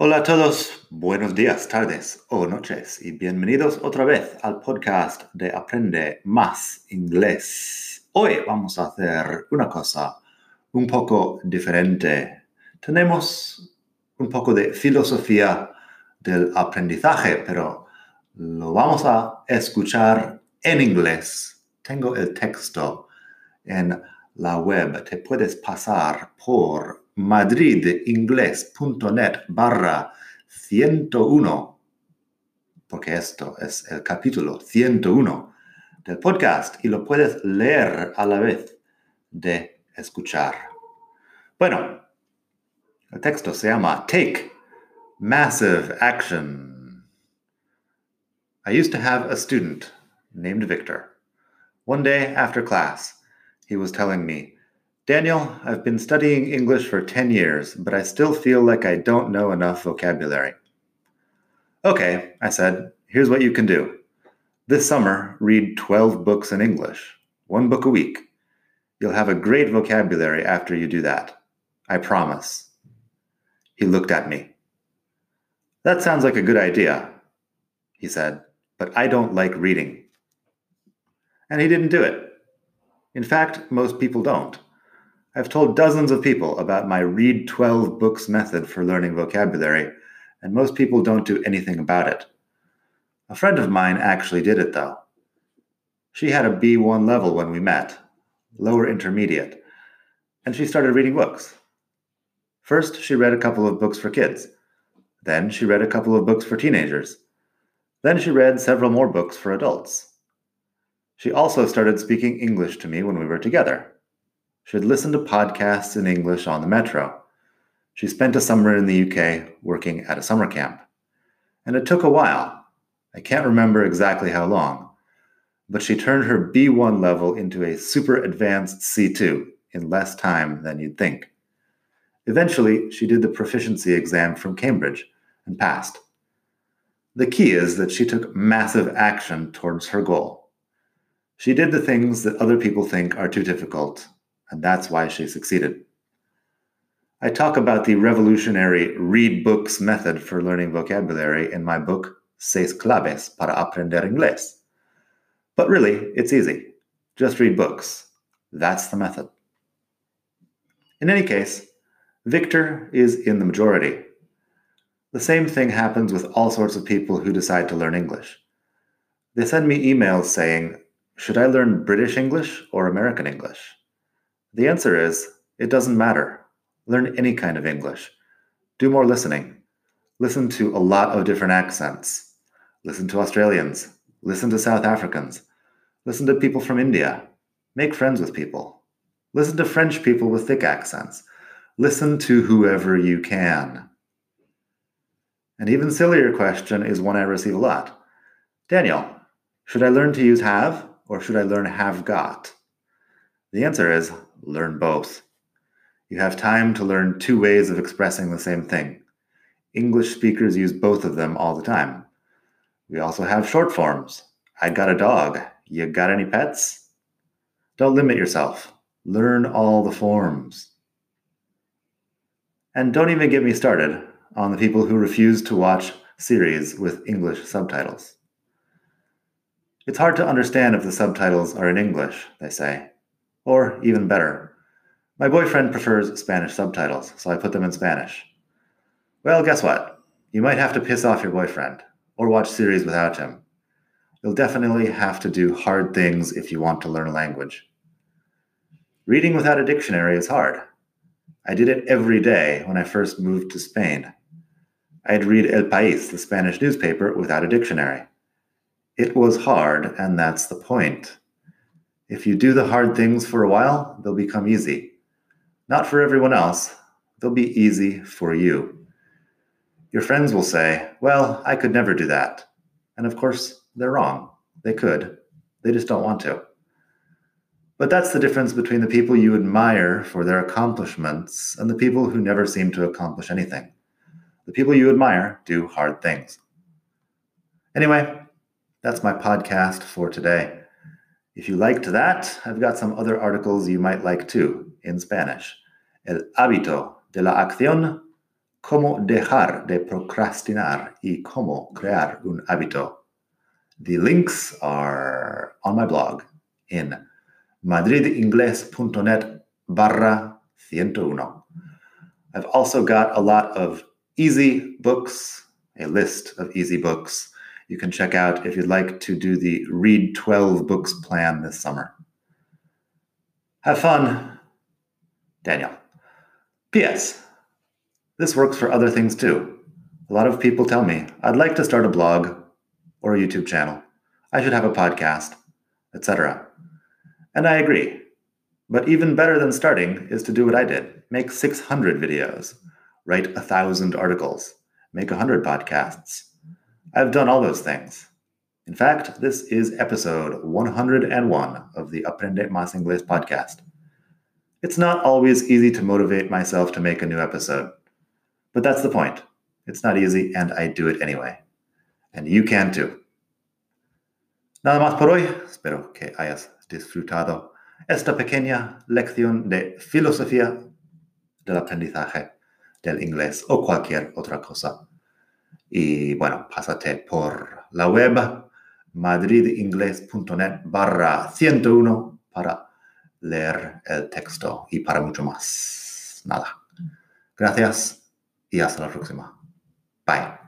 Hola a todos, buenos días, tardes o noches y bienvenidos otra vez al podcast de Aprende Más Inglés. Hoy vamos a hacer una cosa un poco diferente. Tenemos un poco de filosofía del aprendizaje, pero lo vamos a escuchar en inglés. Tengo el texto en la web. Te puedes pasar por madridingles.net barra 101, porque esto es el capítulo 101 del podcast y lo puedes leer a la vez de escuchar. Bueno, el texto se llama Take Massive Action. I used to have a student named Victor. One day after class, he was telling me, Daniel, I've been studying English for 10 years, but I still feel like I don't know enough vocabulary. Okay, I said, here's what you can do. This summer, read 12 books in English, one book a week. You'll have a great vocabulary after you do that. I promise. He looked at me. That sounds like a good idea, he said, but I don't like reading. And he didn't do it. In fact, most people don't. I've told dozens of people about my read 12 books method for learning vocabulary, and most people don't do anything about it. A friend of mine actually did it, though. She had a B1 level when we met, lower intermediate, and she started reading books. First, she read a couple of books for kids. Then, she read a couple of books for teenagers. Then, she read several more books for adults. She also started speaking English to me when we were together. She had listened to podcasts in English on the metro. She spent a summer in the UK working at a summer camp. And it took a while. I can't remember exactly how long. But she turned her B1 level into a super advanced C2 in less time than you'd think. Eventually, she did the proficiency exam from Cambridge and passed. The key is that she took massive action towards her goal. She did the things that other people think are too difficult and that's why she succeeded. I talk about the revolutionary read books method for learning vocabulary in my book, Seis Claves para Aprender Inglés. But really, it's easy. Just read books. That's the method. In any case, Victor is in the majority. The same thing happens with all sorts of people who decide to learn English. They send me emails saying, Should I learn British English or American English? The answer is it doesn't matter. Learn any kind of English. Do more listening. Listen to a lot of different accents. Listen to Australians. Listen to South Africans. Listen to people from India. Make friends with people. Listen to French people with thick accents. Listen to whoever you can. An even sillier question is one I receive a lot Daniel, should I learn to use have or should I learn have got? The answer is learn both. You have time to learn two ways of expressing the same thing. English speakers use both of them all the time. We also have short forms. I got a dog. You got any pets? Don't limit yourself. Learn all the forms. And don't even get me started on the people who refuse to watch series with English subtitles. It's hard to understand if the subtitles are in English, they say. Or even better, my boyfriend prefers Spanish subtitles, so I put them in Spanish. Well, guess what? You might have to piss off your boyfriend, or watch series without him. You'll definitely have to do hard things if you want to learn a language. Reading without a dictionary is hard. I did it every day when I first moved to Spain. I'd read El País, the Spanish newspaper, without a dictionary. It was hard, and that's the point. If you do the hard things for a while, they'll become easy. Not for everyone else, they'll be easy for you. Your friends will say, Well, I could never do that. And of course, they're wrong. They could. They just don't want to. But that's the difference between the people you admire for their accomplishments and the people who never seem to accomplish anything. The people you admire do hard things. Anyway, that's my podcast for today. If you liked that, I've got some other articles you might like too in Spanish. El hábito de la acción, cómo dejar de procrastinar y cómo crear un hábito. The links are on my blog in madridingles.net barra 101. I've also got a lot of easy books, a list of easy books you can check out if you'd like to do the Read 12 Books plan this summer. Have fun, Daniel. P.S. This works for other things too. A lot of people tell me, I'd like to start a blog or a YouTube channel. I should have a podcast, etc. And I agree. But even better than starting is to do what I did make 600 videos, write a thousand articles, make 100 podcasts, I've done all those things. In fact, this is episode 101 of the Aprende Más Inglés podcast. It's not always easy to motivate myself to make a new episode, but that's the point. It's not easy, and I do it anyway. And you can too. Nada más por hoy. Espero que hayas disfrutado esta pequeña lección de filosofía del aprendizaje del inglés o cualquier otra cosa. Y bueno, pásate por la web madridingles.net barra 101 para leer el texto y para mucho más. Nada. Gracias y hasta la próxima. Bye.